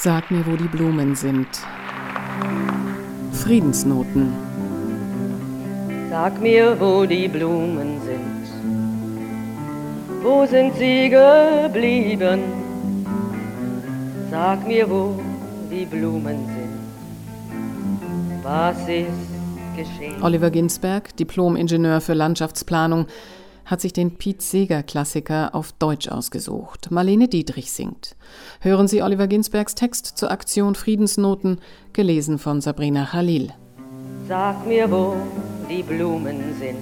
Sag mir, wo die Blumen sind. Friedensnoten. Sag mir, wo die Blumen sind. Wo sind sie geblieben? Sag mir, wo die Blumen sind. Was ist geschehen? Oliver Ginsberg, Diplom-Ingenieur für Landschaftsplanung, hat sich den Piet Seeger-Klassiker auf Deutsch ausgesucht. Marlene Dietrich singt. Hören Sie Oliver Ginsbergs Text zur Aktion Friedensnoten, gelesen von Sabrina Khalil. Sag mir, wo die Blumen sind.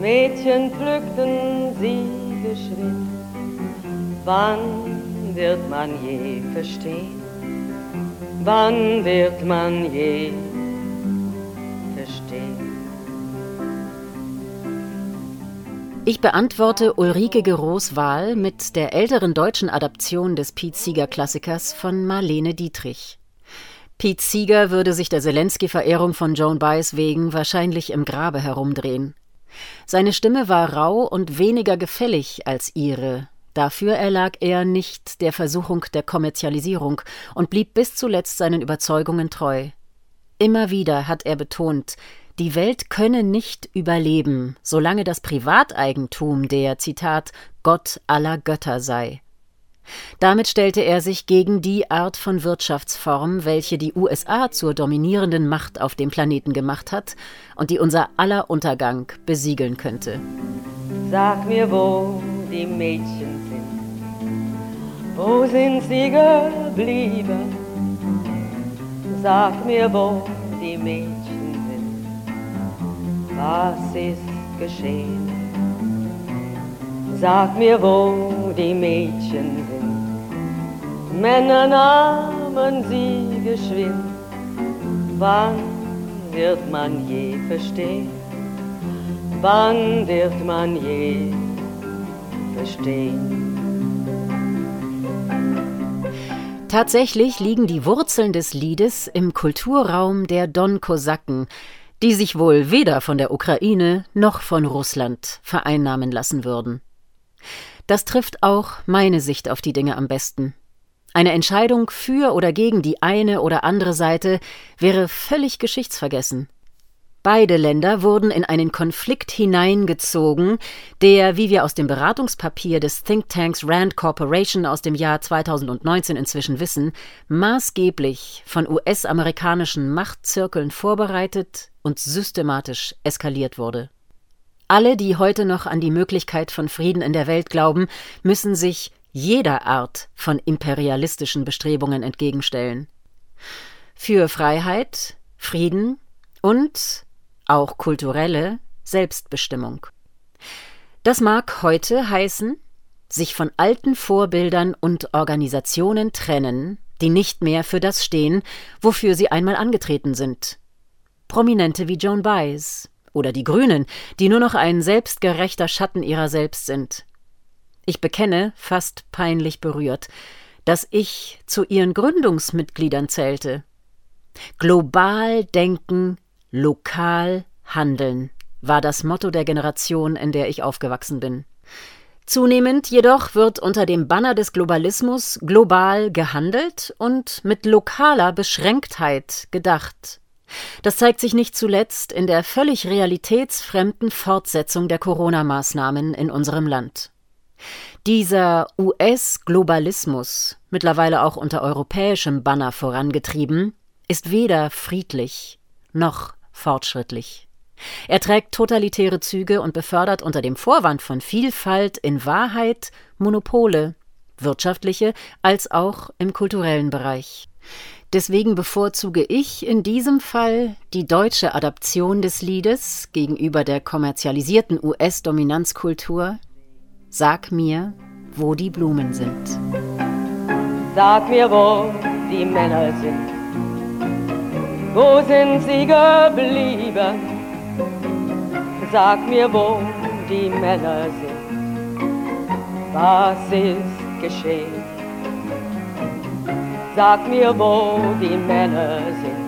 Mädchen pflückten sie geschwind. Wann wird man je verstehen? Wann wird man je Ich beantworte Ulrike Gerows Wahl mit der älteren deutschen Adaption des Pete Seeger-Klassikers von Marlene Dietrich. Pete Seeger würde sich der Zelensky-Verehrung von Joan Baez wegen wahrscheinlich im Grabe herumdrehen. Seine Stimme war rau und weniger gefällig als ihre. Dafür erlag er nicht der Versuchung der Kommerzialisierung und blieb bis zuletzt seinen Überzeugungen treu. Immer wieder hat er betont, die Welt könne nicht überleben, solange das Privateigentum der, Zitat, Gott aller Götter sei. Damit stellte er sich gegen die Art von Wirtschaftsform, welche die USA zur dominierenden Macht auf dem Planeten gemacht hat und die unser aller Untergang besiegeln könnte. Sag mir, wo die Mädchen sind, wo sind sie geblieben? Sag mir, wo die Mädchen was ist geschehen? Sag mir, wo die Mädchen sind. Männer nahmen sie geschwind. Wann wird man je verstehen? Wann wird man je verstehen? Tatsächlich liegen die Wurzeln des Liedes im Kulturraum der Don-Kosaken, die sich wohl weder von der Ukraine noch von Russland vereinnahmen lassen würden. Das trifft auch meine Sicht auf die Dinge am besten. Eine Entscheidung für oder gegen die eine oder andere Seite wäre völlig geschichtsvergessen. Beide Länder wurden in einen Konflikt hineingezogen, der, wie wir aus dem Beratungspapier des Thinktanks Rand Corporation aus dem Jahr 2019 inzwischen wissen, maßgeblich von US-amerikanischen Machtzirkeln vorbereitet und systematisch eskaliert wurde. Alle, die heute noch an die Möglichkeit von Frieden in der Welt glauben, müssen sich jeder Art von imperialistischen Bestrebungen entgegenstellen. Für Freiheit, Frieden und auch kulturelle Selbstbestimmung. Das mag heute heißen, sich von alten Vorbildern und Organisationen trennen, die nicht mehr für das stehen, wofür sie einmal angetreten sind. Prominente wie Joan Baez oder die Grünen, die nur noch ein selbstgerechter Schatten ihrer selbst sind. Ich bekenne, fast peinlich berührt, dass ich zu ihren Gründungsmitgliedern zählte. Global denken, Lokal handeln war das Motto der Generation, in der ich aufgewachsen bin. Zunehmend jedoch wird unter dem Banner des Globalismus global gehandelt und mit lokaler Beschränktheit gedacht. Das zeigt sich nicht zuletzt in der völlig realitätsfremden Fortsetzung der Corona-Maßnahmen in unserem Land. Dieser US-Globalismus, mittlerweile auch unter europäischem Banner vorangetrieben, ist weder friedlich noch fortschrittlich. Er trägt totalitäre Züge und befördert unter dem Vorwand von Vielfalt in Wahrheit Monopole, wirtschaftliche als auch im kulturellen Bereich. Deswegen bevorzuge ich in diesem Fall die deutsche Adaption des Liedes gegenüber der kommerzialisierten US-Dominanzkultur Sag mir, wo die Blumen sind. Sag mir, wo die Männer sind wo sind sie geblieben? Sag mir, wo die Männer sind. Was ist geschehen? Sag mir, wo die Männer sind.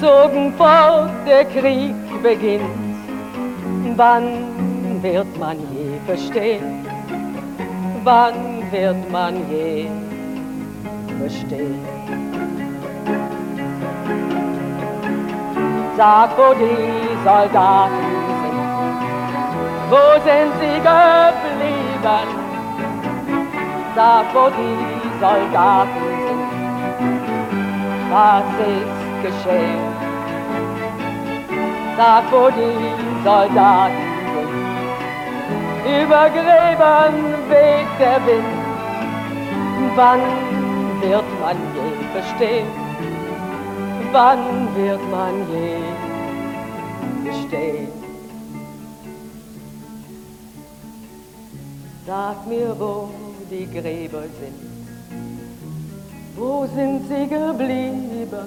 Zogen fort, der Krieg beginnt. Wann wird man je verstehen? Wann wird man je verstehen. Sag, wo die Soldaten sind, wo sind sie geblieben? Sag, wo die Soldaten sind, was ist geschehen? Sag, wo die Soldaten sind, über Gräbern weht der Wind. Wann wird man je verstehen? Wann wird man je bestehen? Sag mir, wo die Gräber sind. Sind sie geblieben?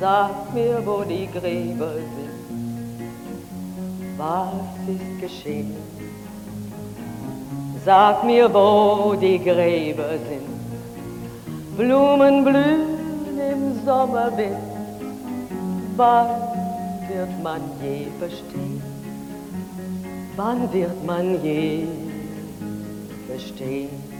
Sag mir, wo die Gräber sind. Was ist geschehen? Sag mir, wo die Gräber sind. Blumen blühen im Sommerwind. Wann wird man je verstehen? Wann wird man je verstehen?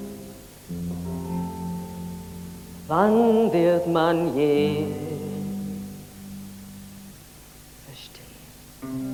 Wann wird man je verstehen?